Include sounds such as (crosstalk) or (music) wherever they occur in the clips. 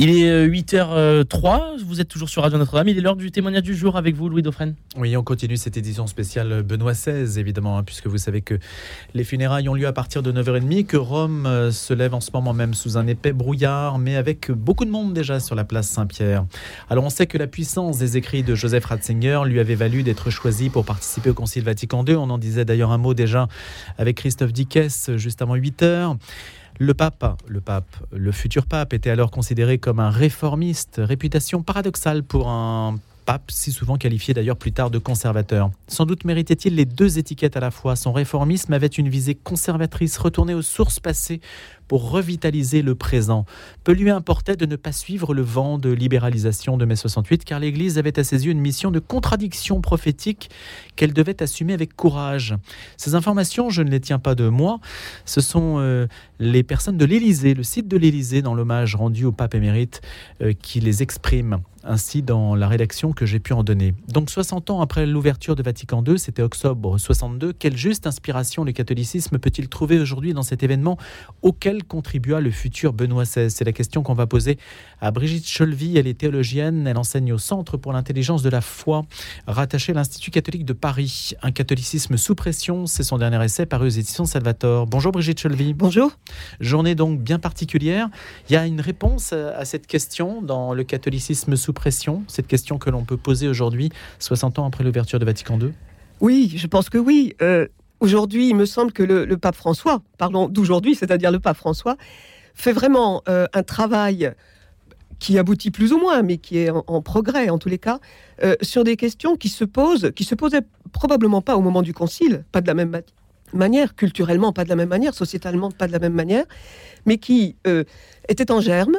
Il est 8h03, vous êtes toujours sur Radio Notre-Dame. Il est l'heure du témoignage du jour avec vous, Louis Dauphren. Oui, on continue cette édition spéciale Benoît XVI, évidemment, hein, puisque vous savez que les funérailles ont lieu à partir de 9h30, que Rome euh, se lève en ce moment même sous un épais brouillard, mais avec beaucoup de monde déjà sur la place Saint-Pierre. Alors on sait que la puissance des écrits de Joseph Ratzinger lui avait valu d'être choisi pour participer au Concile Vatican II. On en disait d'ailleurs un mot déjà avec Christophe Dickès juste avant 8h. Le pape, le pape, le futur pape était alors considéré comme un réformiste, réputation paradoxale pour un pape, si souvent qualifié d'ailleurs plus tard de conservateur. Sans doute méritait-il les deux étiquettes à la fois. Son réformisme avait une visée conservatrice, retournée aux sources passées pour revitaliser le présent. Peu lui importait de ne pas suivre le vent de libéralisation de mai 68, car l'Église avait à ses yeux une mission de contradiction prophétique qu'elle devait assumer avec courage. Ces informations, je ne les tiens pas de moi, ce sont euh, les personnes de l'Élysée, le site de l'Élysée, dans l'hommage rendu au pape émérite, euh, qui les expriment ainsi dans la rédaction que j'ai pu en donner. Donc 60 ans après l'ouverture de Vatican II, c'était octobre 62, quelle juste inspiration le catholicisme peut-il trouver aujourd'hui dans cet événement auquel contribua le futur Benoît XVI C'est la question qu'on va poser à Brigitte Cholvy. Elle est théologienne, elle enseigne au Centre pour l'intelligence de la foi, rattaché à l'Institut catholique de Paris. Un catholicisme sous pression, c'est son dernier essai paru aux éditions Salvator. Bonjour Brigitte Cholvy. Bonjour. Journée donc bien particulière. Il y a une réponse à cette question dans le catholicisme sous cette question que l'on peut poser aujourd'hui, 60 ans après l'ouverture de Vatican II Oui, je pense que oui. Euh, Aujourd'hui, il me semble que le, pape François, parlons d'aujourd'hui, c'est-à-dire le pape François, fait vraiment euh, un travail qui aboutit plus ou moins, mais qui est en, progrès en tous les cas, euh, sur des questions qui se posent, qui se posaient probablement pas au moment du concile, pas de la même manière, culturellement pas de la même manière, sociétalement pas de la même manière, mais qui étaient en germe,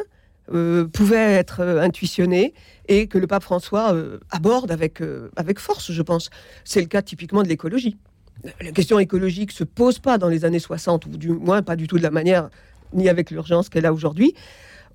pouvaient être intuitionnés et que le pape François aborde avec, avec force, je pense. C'est le cas typiquement de l'écologie la question écologique se pose pas dans les années 60, ou du moins pas du tout de la manière, ni avec l'urgence qu'elle a aujourd'hui.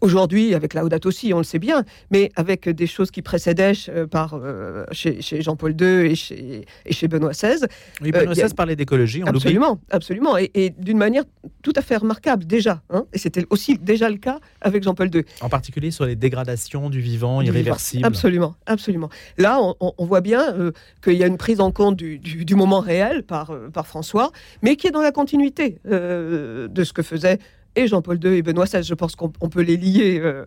Aujourd'hui, avec Laudato aussi, on le sait bien, mais avec des choses qui précédaient euh, par, euh, chez, Jean-Paul II et chez, et chez Benoît XVI. Oui, Benoît XVI euh, parlait d'écologie, on Absolument, absolument, et, d'une manière tout à fait remarquable déjà. Hein, et c'était aussi déjà le cas avec Jean-Paul II. En particulier sur les dégradations du vivant irréversible. Absolument, absolument. Là, on, voit bien qu'il y a une prise en compte du, du, moment réel par, par François, mais qui est dans la continuité de ce que faisait et Jean-Paul II et Benoît XVI. Je pense qu'on peut les lier euh,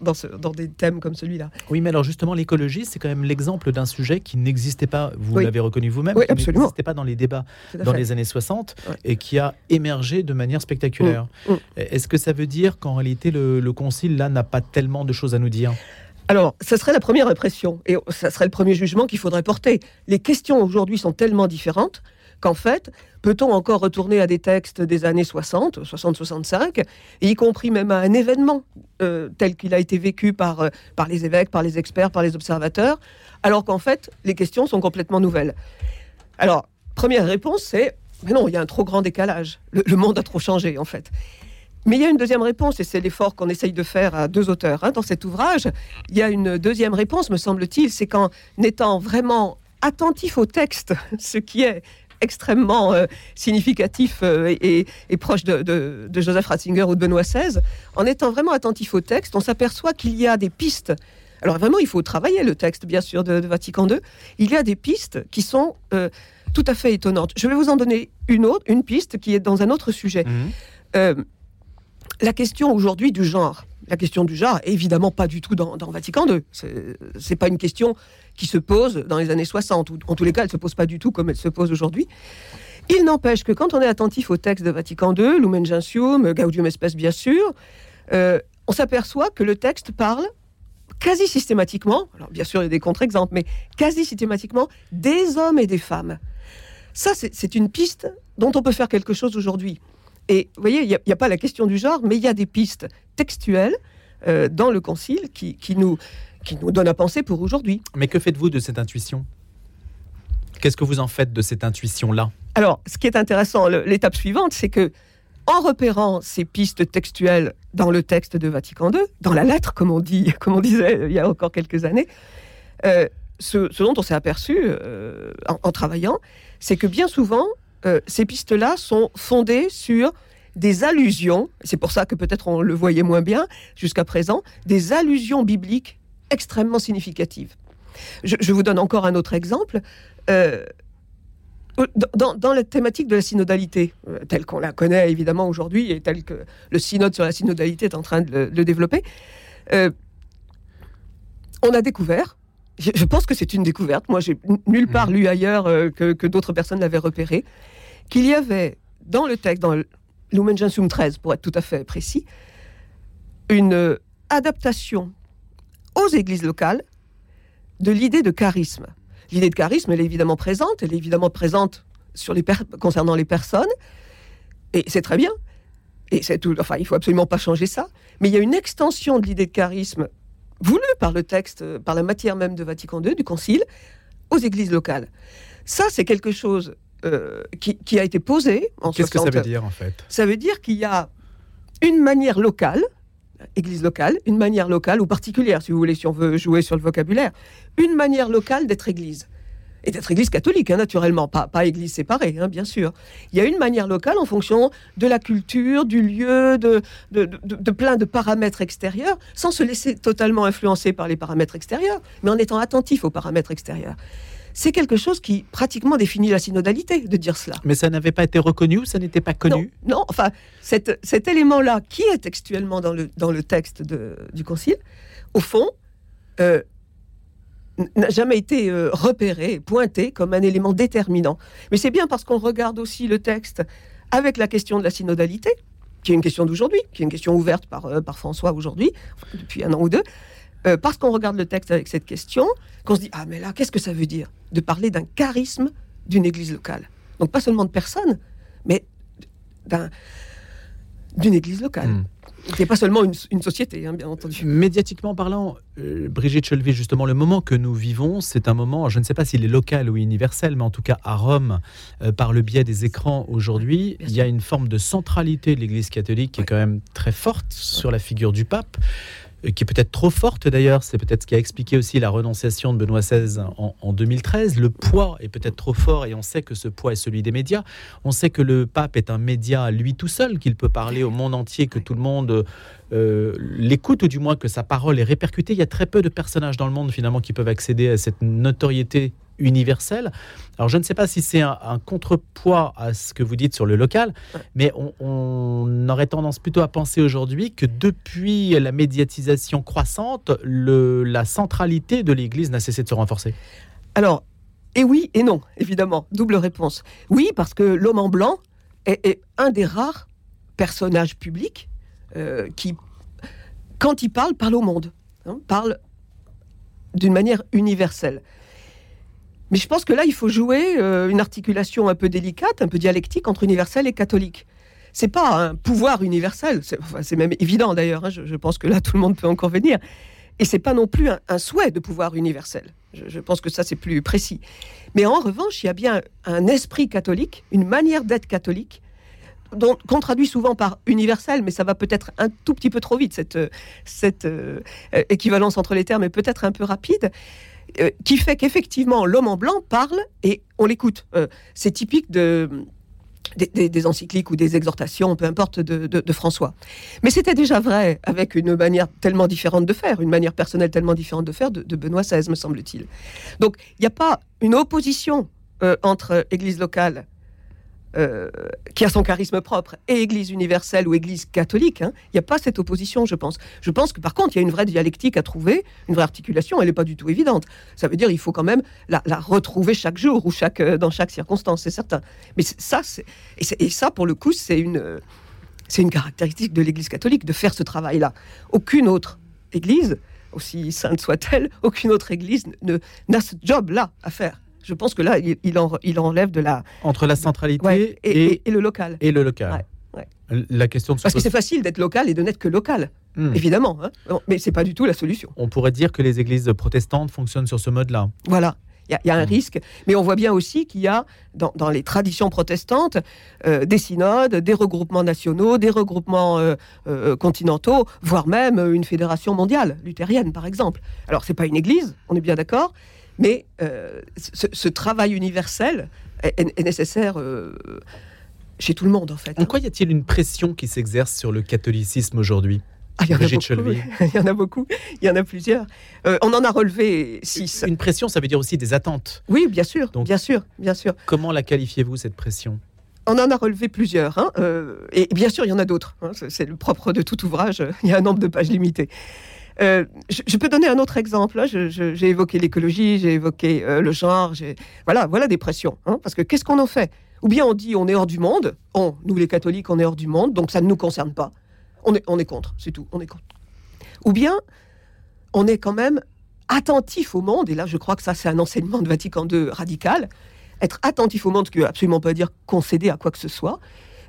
dans, dans, des thèmes comme celui-là. Oui, mais alors justement, l'écologie, c'est quand même l'exemple d'un sujet qui n'existait pas, vous l'avez reconnu vous-même, qui n'existait pas dans les débats dans les années 60 et qui a émergé de manière spectaculaire. Mm, mm. Est-ce que ça veut dire qu'en réalité, le, le concile, là, n'a pas tellement de choses à nous dire? Alors, ça serait la première impression et ça serait le premier jugement qu'il faudrait porter. Les questions aujourd'hui sont tellement différentes qu'en fait, peut-on encore retourner à des textes des années 60, 60-65, y compris même à un événement euh, tel qu'il a été vécu par, euh, par les évêques, par les experts, par les observateurs, alors qu'en fait, les questions sont complètement nouvelles? Alors, première réponse, c'est, mais non, il y a un trop grand décalage. Le, monde a trop changé, en fait. Mais il y a une deuxième réponse, et c'est l'effort qu'on essaye de faire à deux auteurs hein, dans cet ouvrage. Il y a une deuxième réponse, me semble-t-il, c'est qu'en étant vraiment attentif au texte, (laughs) ce qui est extrêmement euh, significatif euh, et, proche de, Joseph Ratzinger ou de Benoît XVI, en étant vraiment attentif au texte, on s'aperçoit qu'il y a des pistes. Alors vraiment, il faut travailler le texte, bien sûr, de, Vatican II. Il y a des pistes qui sont euh, tout à fait étonnantes. Je vais vous en donner une autre, une piste qui est dans un autre sujet. Mmh. la question aujourd'hui du genre. La question du genre, évidemment pas du tout dans, Vatican II. C'est pas une question qui se pose dans les années 60, ou en tous les cas, elle se pose pas du tout comme elle se pose aujourd'hui. Il n'empêche que quand on est attentif au texte de Vatican II, Lumen Gentium, Gaudium Espèce bien sûr, euh, on s'aperçoit que le texte parle quasi systématiquement, alors bien sûr il y a des contre-exemples, mais quasi systématiquement des hommes et des femmes. Ça, c'est une piste dont on peut faire quelque chose aujourd'hui. Et vous voyez, il n'y a, pas la question du genre, mais il y a des pistes textuelles euh, dans le Concile qui, qui, nous, qui nous donne à penser pour aujourd'hui. Mais que faites-vous de cette intuition? Qu'est-ce que vous en faites de cette intuition-là? Alors, ce qui est intéressant, l'étape suivante, c'est que en repérant ces pistes textuelles dans le texte de Vatican II, dans la lettre, comme on, dit, (laughs) comme on disait il y a encore quelques années, euh, ce, dont on s'est aperçu euh, en, travaillant, c'est que bien souvent, ces pistes-là sont fondées sur des allusions, c'est pour ça que peut-être on le voyait moins bien jusqu'à présent, des allusions bibliques extrêmement significatives. Je, vous donne encore un autre exemple. Euh, dans, la thématique de la synodalité, euh, telle qu'on la connaît évidemment aujourd'hui et telle que le synode sur la synodalité est en train de le, développer, euh, on a découvert, je, pense que c'est une découverte, moi j'ai nulle part mmh. lu ailleurs que, que d'autres personnes l'avaient repéré, qu'il y avait dans le texte, dans Lumen Gentium 13 pour être tout à fait précis, une adaptation aux églises locales de l'idée de charisme. L'idée de charisme, elle est évidemment présente, elle est évidemment présente sur les concernant les personnes, et c'est très bien. Et c'est tout. Enfin, il faut absolument pas changer ça. Mais il y a une extension de l'idée de charisme voulue par le texte, par la matière même de Vatican II, du Concile, aux églises locales. Ça, c'est quelque chose euh, qui, a été posé en Qu'est-ce que ça veut dire en fait? Ça veut dire qu'il y a une manière locale, église locale, une manière locale ou particulière, si vous voulez, si on veut jouer sur le vocabulaire, une manière locale d'être église. Et d'être église catholique, hein, naturellement, pas, pas église séparée, hein, bien sûr. Il y a une manière locale en fonction de la culture, du lieu, de, de, de plein de paramètres extérieurs, sans se laisser totalement influencer par les paramètres extérieurs, mais en étant attentif aux paramètres extérieurs c'est quelque chose qui pratiquement définit la synodalité de dire cela. Mais ça n'avait pas été reconnu ou ça n'était pas connu? Non, enfin, cet, élément-là, qui est textuellement dans le, dans le texte du Concile, au fond, euh, n'a jamais été euh, repéré, pointé comme un élément déterminant. Mais c'est bien parce qu'on regarde aussi le texte avec la question de la synodalité, qui est une question d'aujourd'hui, qui est une question ouverte par, euh, François aujourd'hui, depuis un an ou deux, euh, parce qu'on regarde le texte avec cette question, qu'on se dit Ah, mais là, qu'est-ce que ça veut dire De parler d'un charisme d'une église locale? Donc, pas seulement de personnes, mais d'une église locale. Hmm. Qui n'est pas seulement une, société, hein, bien entendu. Médiatiquement parlant, euh, Brigitte Chelvy, justement, le moment que nous vivons, c'est un moment, je ne sais pas s'il est local ou universel, mais en tout cas à Rome, euh, par le biais des écrans aujourd'hui, il y a une forme de centralité de l'Église catholique qui est quand même très forte sur la figure du pape. Euh, qui est peut-être trop forte d'ailleurs, c'est peut-être ce qui a expliqué aussi la renonciation de Benoît XVI en, 2013. Le poids est peut-être trop fort et on sait que ce poids est celui des médias. On sait que le pape est un média lui tout seul, qu'il peut parler au monde entier, que tout le monde euh, l'écoute ou du moins que sa parole est répercutée. Il y a très peu de personnages dans le monde finalement qui peuvent accéder à cette notoriété universelle. Alors je ne sais pas si c'est un, contrepoids à ce que vous dites sur le local, mais on, aurait tendance plutôt à penser aujourd'hui que depuis la médiatisation croissante, le, la centralité de l'Église n'a cessé de se renforcer. Alors, et oui et non, évidemment, double réponse. Oui, parce que l'homme en blanc est, un des rares personnages publics euh, qui, quand il parle, parle au monde, hein, parle d'une manière universelle. Mais je pense que là, il faut jouer euh, une articulation un peu délicate, un peu dialectique entre universel et catholique. C'est pas un pouvoir universel, c'est même évident d'ailleurs. Hein, je, pense que là, tout le monde peut encore venir. Et c'est pas non plus un, souhait de pouvoir universel. Je, pense que ça, c'est plus précis. Mais en revanche, il y a bien un esprit catholique, une manière d'être catholique, qu'on traduit souvent par universel, mais ça va peut-être un tout petit peu trop vite, cette, cette euh, équivalence entre les termes est peut-être un peu rapide. Euh, qui fait qu'effectivement l'homme en blanc parle et on l'écoute. Euh, c'est typique de, des, encycliques ou des exhortations, peu importe, de, François. Mais c'était déjà vrai avec une manière tellement différente de faire, une manière personnelle tellement différente de faire de, Benoît XVI, me semble-t-il. Donc il n'y a pas une opposition euh, entre Église locale euh, qui a son charisme propre, et Église universelle ou Église catholique. Hein. Il n'y a pas cette opposition, je pense. Je pense que par contre, il y a une vraie dialectique à trouver, une vraie articulation, elle n'est pas du tout évidente. Ça veut dire qu'il faut quand même la, retrouver chaque jour ou chaque, euh, dans chaque circonstance, c'est certain. Mais ça, et, ça, pour le coup, c'est une, c'est une caractéristique de l'Église catholique de faire ce travail-là. Aucune autre Église, aussi sainte soit-elle, (laughs) aucune autre Église n'a ce job-là à faire je pense que là, il, en, il enlève de la... Entre la centralité et, et, le local. Et le local. La question Parce que c'est facile d'être local et de n'être que local, hmm. évidemment. Hein. Mais c'est pas du tout la solution. On pourrait dire que les églises protestantes fonctionnent sur ce mode-là. Voilà. Il y, a un hmm. risque, mais on voit bien aussi qu'il y a dans, dans, les traditions protestantes euh, des synodes, des regroupements nationaux, des regroupements euh, euh, continentaux, voire même une fédération mondiale luthérienne, par exemple. Alors c'est pas une église, on est bien d'accord, mais euh, ce, travail universel est, nécessaire euh, chez tout le monde en fait. En quoi y a-t-il une pression qui s'exerce sur le catholicisme aujourd'hui? Ah, il, y en a beaucoup, (laughs) il y en a beaucoup, il y en a plusieurs. Euh, on en a relevé six. Une pression, ça veut dire aussi des attentes. Oui, bien sûr, Donc- bien sûr, bien sûr. Comment la qualifiez-vous, cette pression? On en a relevé plusieurs, hein, euh, et bien sûr, il y en a d'autres. hein, c'est- le propre de tout ouvrage. Il y a un nombre de pages limité. Euh, je, peux donner un autre exemple. hein, J'ai évoqué l'écologie, j'ai évoqué euh, le genre. Voilà, voilà des pressions. hein, parce que qu'est-ce qu'on en fait? Ou bien on dit on est hors du monde. On, nous les catholiques, on est hors du monde, donc ça ne nous concerne pas. On est, on est contre, c'est tout. On est contre. Ou bien on est quand même attentif au monde. Et là, je crois que ça, c'est un enseignement de Vatican II radical. Être attentif au monde, ce qui ne veut absolument pas dire concéder à quoi que ce soit,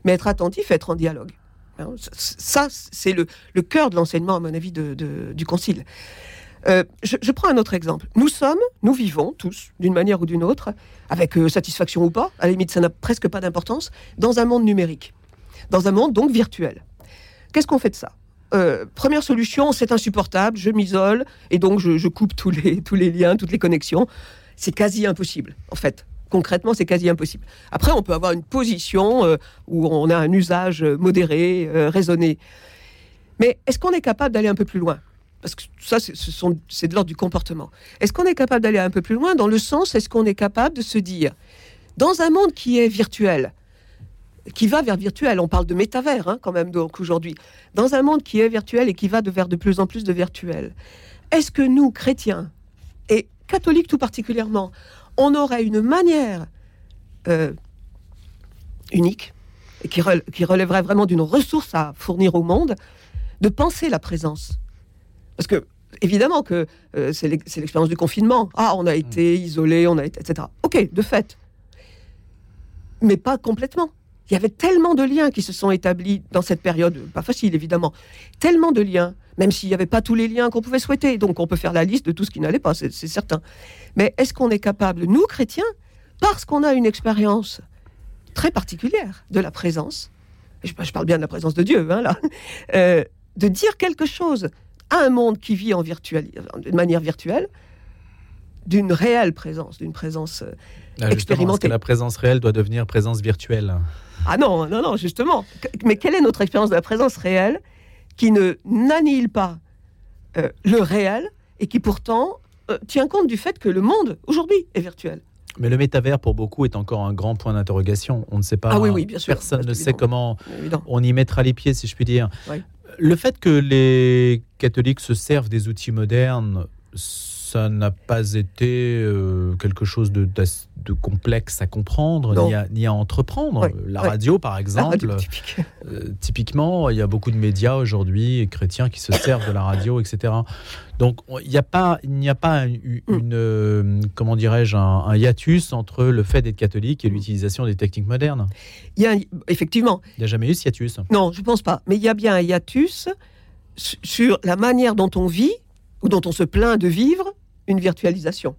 mais être attentif, être en dialogue. Hein, Ça, c'est le, cœur de l'enseignement, à mon avis, du Concile. Euh, je, prends un autre exemple. Nous sommes, nous vivons tous, d'une manière ou d'une autre, avec euh, satisfaction ou pas, à la limite, ça n'a presque pas d'importance, dans un monde numérique, dans un monde donc virtuel. Qu'est-ce qu'on fait de ça? Euh, Première solution, c'est insupportable, je m'isole et donc je, coupe tous les liens, toutes les connexions. C'est quasi impossible, en fait. Concrètement, c'est quasi impossible. Après, on peut avoir une position euh, où on a un usage euh, modéré, euh, raisonné. Mais est-ce qu'on est capable d'aller un peu plus loin? Parce que ça, c'est de l'ordre du comportement. Est-ce qu'on est capable d'aller un peu plus loin dans le sens, est-ce qu'on est capable de se dire, dans un monde qui est virtuel, qui va vers virtuel, on parle de métavers hein, quand même donc aujourd'hui, dans un monde qui est virtuel et qui va de vers de plus en plus de virtuel, est-ce que nous, chrétiens, et catholiques tout particulièrement, on aurait une manière euh, unique qui, rel- qui relèverait vraiment d'une ressource à fournir au monde de penser la présence Parce que, évidemment, que euh, c'est l'expérience du confinement. Ah, on a été isolé, on a été, etc. Ok, de fait. Mais pas complètement. Il y avait tellement de liens qui se sont établis dans cette période, pas facile évidemment, tellement de liens, même s'il n'y avait pas tous les liens qu'on pouvait souhaiter. Donc on peut faire la liste de tout ce qui n'allait pas, c'est certain. Mais est-ce qu'on est capable, nous chrétiens, parce qu'on a une expérience très particulière de la présence, je, parle bien de la présence de Dieu, hein, euh, de dire quelque chose à un monde qui vit en virtuel, de manière virtuelle, d'une réelle présence, d'une présence. euh, Ah, Est-ce que la présence réelle doit devenir présence virtuelle? Ah non, non, non, justement. Mais quelle est notre expérience de la présence réelle qui ne n'annihile pas euh, le réel et qui pourtant euh, tient compte du fait que le monde aujourd'hui est virtuel? Mais le métavers, pour beaucoup, est encore un grand point d'interrogation. On ne sait pas. Ah oui, oui, bien sûr. Personne ne sait comment on y mettra les pieds, si je puis dire. Oui. Le fait que les catholiques se servent des outils modernes, ça n'a pas été euh, quelque chose de, complexe à comprendre, ni à, ni à entreprendre. Ouais, La ouais. radio, par Ah, exemple, (laughs) typique. euh, typiquement, il y a beaucoup de médias aujourd'hui chrétiens qui se servent de la radio, etc. Donc, on- il n'y a pas, il n'y a pas une, Mm. une, euh, comment dirais-je, un, un hiatus entre le fait d'être catholique et l'utilisation des techniques modernes. Il y a effectivement, Il n'y a jamais eu ce hiatus. non, je pense pas, mais il y a bien un hiatus su- sur la manière dont on vit ou dont on se plaint de vivre une virtualisation.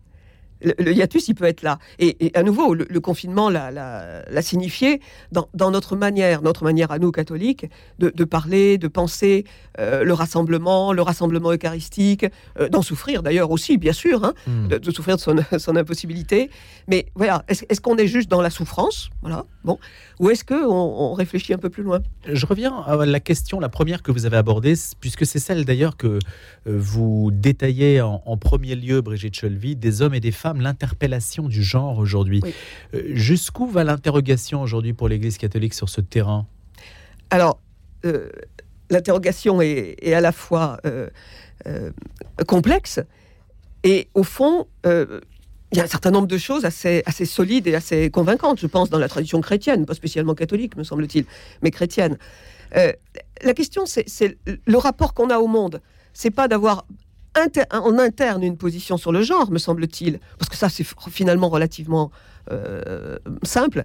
Le, le hiatus, il peut être là. Et, et à nouveau, le, le confinement l'a, signifié dans, dans notre manière, notre manière à nous catholiques, de, de parler, de penser euh, le rassemblement, le rassemblement eucharistique, euh, d'en souffrir d'ailleurs aussi, bien sûr, hein, Hmm. de, de souffrir de son, (laughs) son impossibilité. Mais voilà, est-ce, qu'on est juste dans la souffrance, voilà, bon, ou est-ce qu'on on réfléchit un peu plus loin? Je reviens à la question, la première que vous avez abordée, puisque c'est celle d'ailleurs que euh, vous détaillez en, en premier lieu, Brigitte Chelvy, des hommes et des femmes, l'interpellation du genre aujourd'hui. Oui. Euh, Jusqu'où va l'interrogation aujourd'hui pour l'Église catholique sur ce terrain? Alors, euh, l'interrogation est, est à la fois euh, complexe et au fond, il y a un certain nombre de choses assez, assez solides et assez convaincantes, je pense, dans la tradition chrétienne, pas spécialement catholique, me semble-t-il, mais chrétienne. Euh, la question, c'est c'est le rapport qu'on a au monde. C'est pas d'avoir inter- en interne une position sur le genre, me semble-t-il, parce que ça, c'est finalement relativement euh, simple,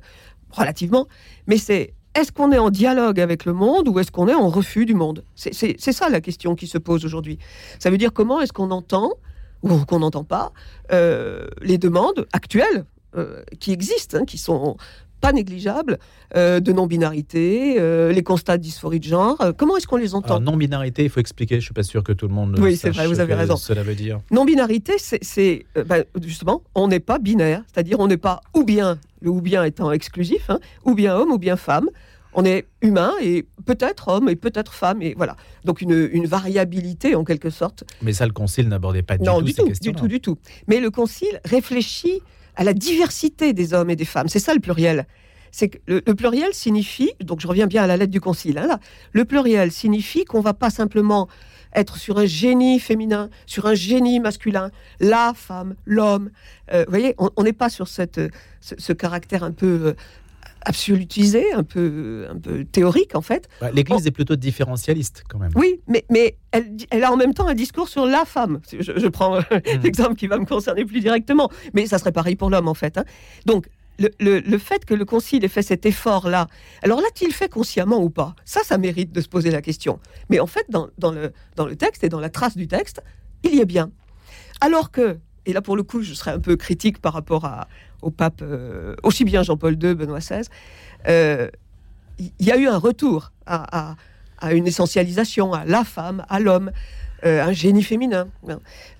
relativement, mais c'est est-ce qu'on est en dialogue avec le monde ou est-ce qu'on est en refus du monde? C'est ça la question qui se pose aujourd'hui. Ça veut dire comment est-ce qu'on entend ou qu'on n'entend pas euh, les demandes actuelles euh, qui existent, hein, qui sont pas négligeables, euh, de non-binarité, euh, les constats de dysphorie de genre. euh, comment est-ce qu'on les entend non-binarité, il faut expliquer, je suis pas sûr que tout le monde Oui, c'est vrai, vous ce avez que raison. cela veut dire. Non-binarité, c'est- ben, justement, on n'est pas binaire, c'est-à-dire on n'est pas ou bien le ou bien étant exclusif, hein, ou bien homme ou bien femme. On est humain et peut-être homme et peut-être femme et voilà. Donc une, une, variabilité en quelque sorte. Mais ça, le Concile n'abordait pas du non, tout du ces tout, questions. du tout, du tout. Mais le Concile réfléchit à la diversité des hommes et des femmes. C'est ça le pluriel. C'est que le, pluriel signifie, donc je reviens bien à la lettre du Concile. Hein, le pluriel signifie qu'on va pas simplement être sur un génie féminin, sur un génie masculin, la femme, l'homme. Euh, vous voyez, on n'est pas sur cette, ce, ce, caractère un peu euh, absolutisé, un peu, un peu théorique en fait. L'Église on... est plutôt différentialiste quand même. Oui, mais, mais elle, elle, a en même temps un discours sur la femme. Je, je prends mmh. l'exemple qui va me concerner plus directement, mais ça serait pareil pour l'homme en fait. Hein. Donc, le, le, le, fait que le Concile ait fait cet effort-là, alors l'a-t-il fait consciemment ou pas? Ça, ça mérite de se poser la question. Mais en fait, dans, dans, le, dans le texte et dans la trace du texte, il y est bien. Alors que, et là pour le coup, je serais un peu critique par rapport à, au pape, euh, aussi bien Jean-Paul II, Benoît XVI, euh, il y a eu un retour à, une essentialisation, à la femme, à l'homme, euh, un génie féminin.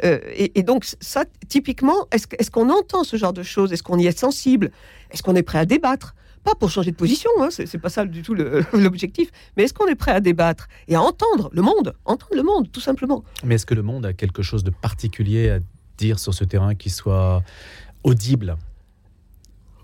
Et, et, donc ça, typiquement, est-ce est qu'on entend ce genre de choses? Est-ce qu'on y est sensible? Est-ce qu'on est prêt à débattre? Pas pour changer de position, hein, c'est pas ça du tout (laughs) l'objectif, mais est-ce qu'on est prêt à débattre et à entendre le monde, entendre le monde, tout simplement. Mais est-ce que le monde a quelque chose de particulier à dire sur ce terrain qui soit audible?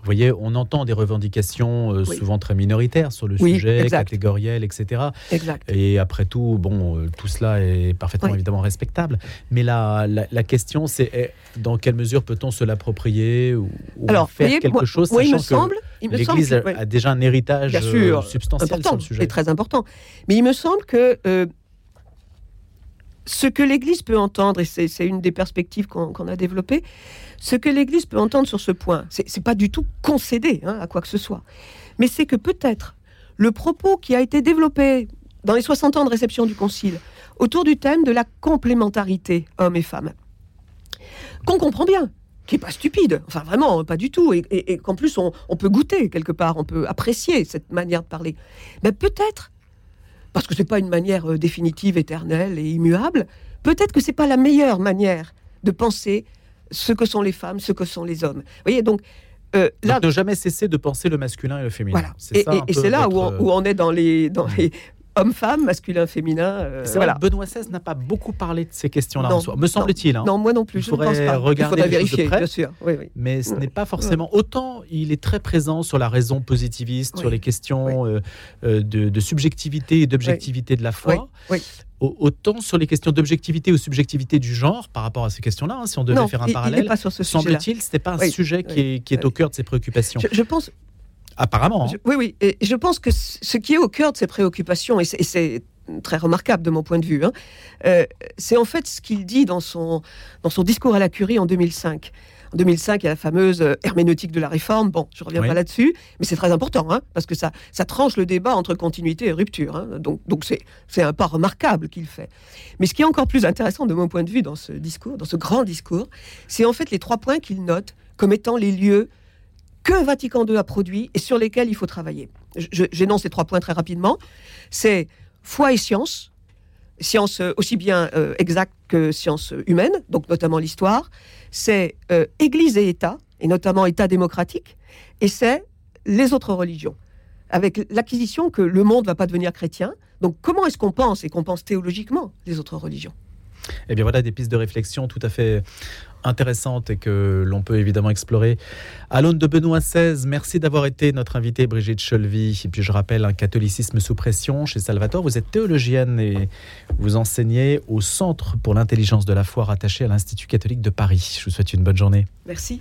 Vous voyez, on entend des revendications euh, oui. souvent très minoritaires sur le oui, sujet, exact. catégoriel, etc. Exact. Et après tout, bon, euh, tout cela est parfaitement Oui. évidemment respectable. Mais la, la, la question, c'est eh, dans quelle mesure peut-on se l'approprier ou, ou Alors, faire voyez, quelque moi, chose, moi, il me sachant semble, que l'Église a, a déjà un héritage Bien sûr, euh, substantiel important, sur le sujet. et très important. Mais il me semble que euh, ce que l'Église peut entendre, et c'est une des perspectives qu'on a développées, ce que l'Église peut entendre sur ce point, c'est pas du tout concéder hein, à quoi que ce soit, mais c'est que peut-être le propos qui a été développé dans les 60 ans de réception du Concile autour du thème de la complémentarité hommes et femmes, qu'on comprend bien, qui est pas stupide, enfin vraiment pas du tout, et, qu'en plus on peut goûter quelque part, on peut apprécier cette manière de parler. Mais peut-être, parce que c'est pas une manière euh, définitive, éternelle et immuable, peut-être que c'est pas la meilleure manière de penser ce que sont les femmes, ce que sont les hommes. Vous voyez donc euh, là, Donc, ne jamais cesser de penser le masculin et le féminin. voilà. Et, c'est là où on, où on est dans les dans les hommes-femmes, masculin-féminin. euh, voilà. Benoît XVI n'a pas beaucoup parlé de ces questions-là en soi, me semble-t-il. hein. Non, moi non plus, Il je ne pense faudrait pas. regarder Il faudrait de vérifier, près. bien sûr. Oui, oui. Mais ce n'est pas forcément. Autant il est très présent sur la raison positiviste, sur les questions euh, euh, de, de subjectivité et d'objectivité de la foi. Autant sur les questions d'objectivité ou subjectivité du genre, par rapport à ces questions-là, hein, si on devait non, faire un il- il n'est parallèle, pas sur ce semble-t-il, ce n'est pas un sujet qui est, qui est au cœur de ses préoccupations. Je, je pense, Apparemment. hein. Je- oui, oui. Et je pense que ce qui est au cœur de ces préoccupations, et c'est- très remarquable de mon point de vue, hein, euh, c'est en fait ce qu'il dit dans son, dans son discours à la Curie en 2005. En 2005, il y a la fameuse euh, herméneutique de la réforme. Bon, je reviens Oui. pas là-dessus, mais c'est très important, hein, parce que ça, ça tranche le débat entre continuité et rupture. hein. donc, donc c'est, c'est un pas remarquable qu'il fait. Mais ce qui est encore plus intéressant de mon point de vue dans ce discours, dans ce grand discours, c'est en fait les trois points qu'il note comme étant les lieux que Vatican II a produits et sur lesquels il faut travailler. J'énonce ces trois points très rapidement. C'est foi et science, science euh, aussi bien euh, exacte que science humaine, donc notamment l'histoire. C'est euh, Église et État, et notamment État démocratique. Et c'est les autres religions, avec l'acquisition que le monde ne va pas devenir chrétien. Donc comment est-ce qu'on pense, et qu'on pense théologiquement, les autres religions? Eh bien voilà des pistes de réflexion tout à fait intéressantes et que l'on peut évidemment explorer. À l'aune de Benoît XVI, merci d'avoir été notre invitée Brigitte Cholvy. Et puis je rappelle un catholicisme sous pression chez Salvatore. Vous êtes théologienne et vous enseignez au Centre pour l'intelligence de la foi rattaché à l'Institut catholique de Paris. Je vous souhaite une bonne journée. Merci.